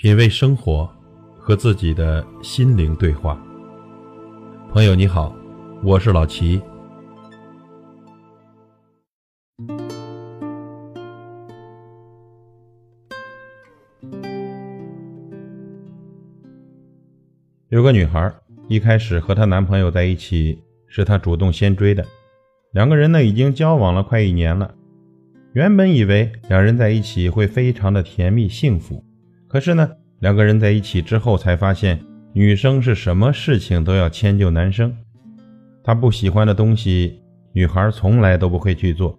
品味生活，和自己的心灵对话。朋友你好，我是老齐。有个女孩，一开始和她男朋友在一起，是她主动先追的。两个人呢，已经交往了快一年了。原本以为两人在一起会非常的甜蜜幸福，可是呢，两个人在一起之后才发现，女生是什么事情都要迁就男生。他不喜欢的东西，女孩从来都不会去做，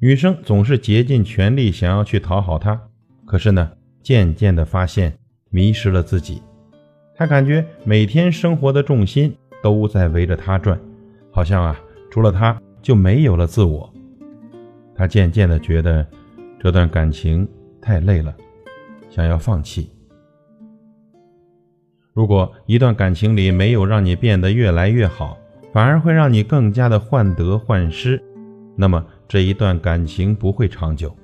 女生总是竭尽全力想要去讨好他。可是呢，渐渐的发现迷失了自己。他感觉每天生活的重心都在围着他转，好像啊，除了他就没有了自我。他渐渐的觉得这段感情太累了，想要放弃。如果一段感情里没有让你变得越来越好，反而会让你更加的患得患失，那么这一段感情不会长久。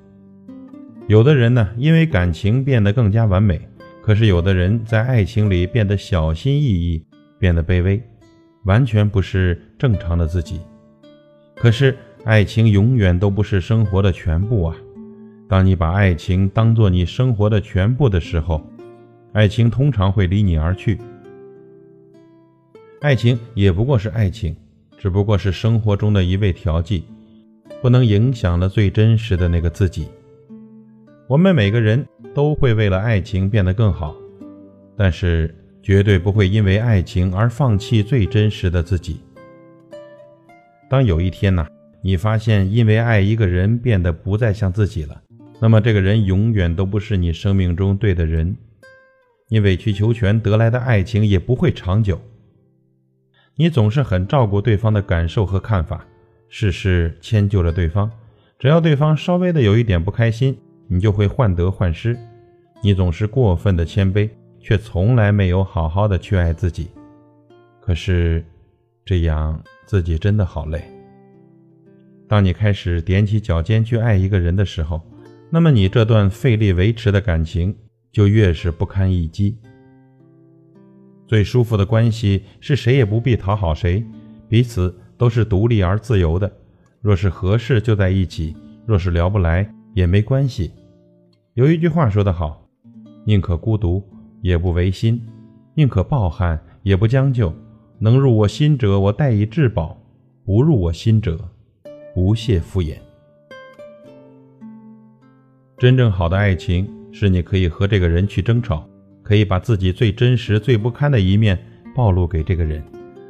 有的人呢，因为感情变得更加完美，可是有的人在爱情里变得小心翼翼，变得卑微，完全不是正常的自己。可是。爱情永远都不是生活的全部啊！当你把爱情当做你生活的全部的时候，爱情通常会离你而去。爱情也不过是爱情，只不过是生活中的一味调剂，不能影响了最真实的那个自己。我们每个人都会为了爱情变得更好，但是绝对不会因为爱情而放弃最真实的自己。当有一天呢？你发现，因为爱一个人变得不再像自己了，那么这个人永远都不是你生命中对的人。你委曲求全得来的爱情也不会长久。你总是很照顾对方的感受和看法，事事迁就着对方，只要对方稍微的有一点不开心，你就会患得患失。你总是过分的谦卑，却从来没有好好的去爱自己。可是，这样自己真的好累。当你开始踮起脚尖去爱一个人的时候，那么你这段费力维持的感情就越是不堪一击。最舒服的关系是谁也不必讨好谁，彼此都是独立而自由的。若是合适就在一起，若是聊不来也没关系。有一句话说得好：“宁可孤独也不违心，宁可抱憾也不将就。能入我心者，我待以至宝；不入我心者。”不屑敷衍。真正好的爱情是你可以和这个人去争吵，可以把自己最真实、最不堪的一面暴露给这个人，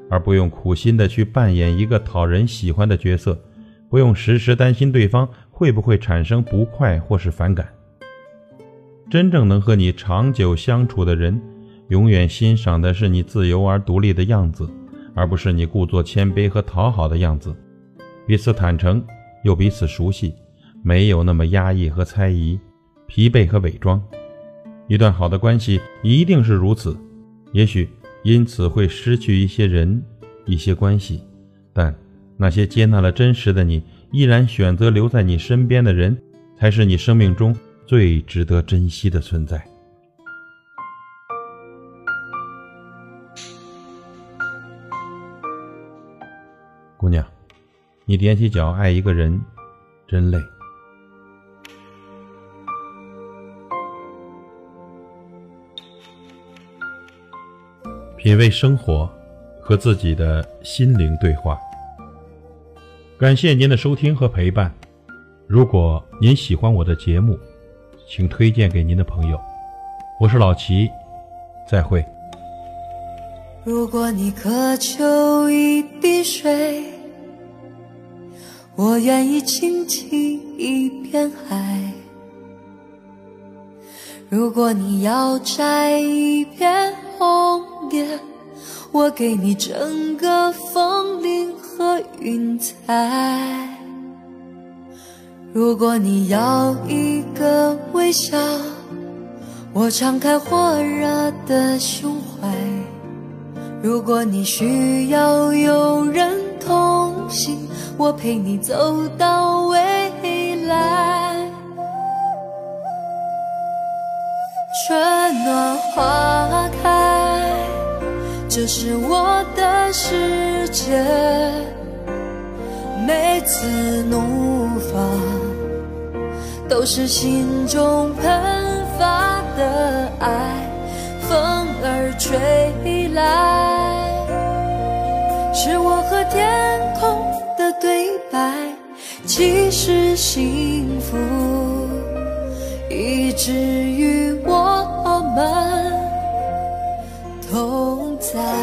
而不用苦心的去扮演一个讨人喜欢的角色，不用时时担心对方会不会产生不快或是反感。真正能和你长久相处的人，永远欣赏的是你自由而独立的样子，而不是你故作谦卑和讨好的样子。彼此坦诚，又彼此熟悉，没有那么压抑和猜疑，疲惫和伪装。一段好的关系一定是如此。也许因此会失去一些人、一些关系，但那些接纳了真实的你，依然选择留在你身边的人，才是你生命中最值得珍惜的存在。姑娘。你踮起脚爱一个人，真累。品味生活，和自己的心灵对话。感谢您的收听和陪伴。如果您喜欢我的节目，请推荐给您的朋友。我是老齐，再会。如果你渴求一滴水。我愿意倾尽一片海。如果你要摘一片红叶，我给你整个枫林和云彩。如果你要一个微笑，我敞开火热的胸怀。如果你需要有人同行。我陪你走到未来，春暖花开，这是我的世界。每次怒放，都是心中喷发的爱，风儿吹来，是我和天空的对白。其实幸福，以至们同在。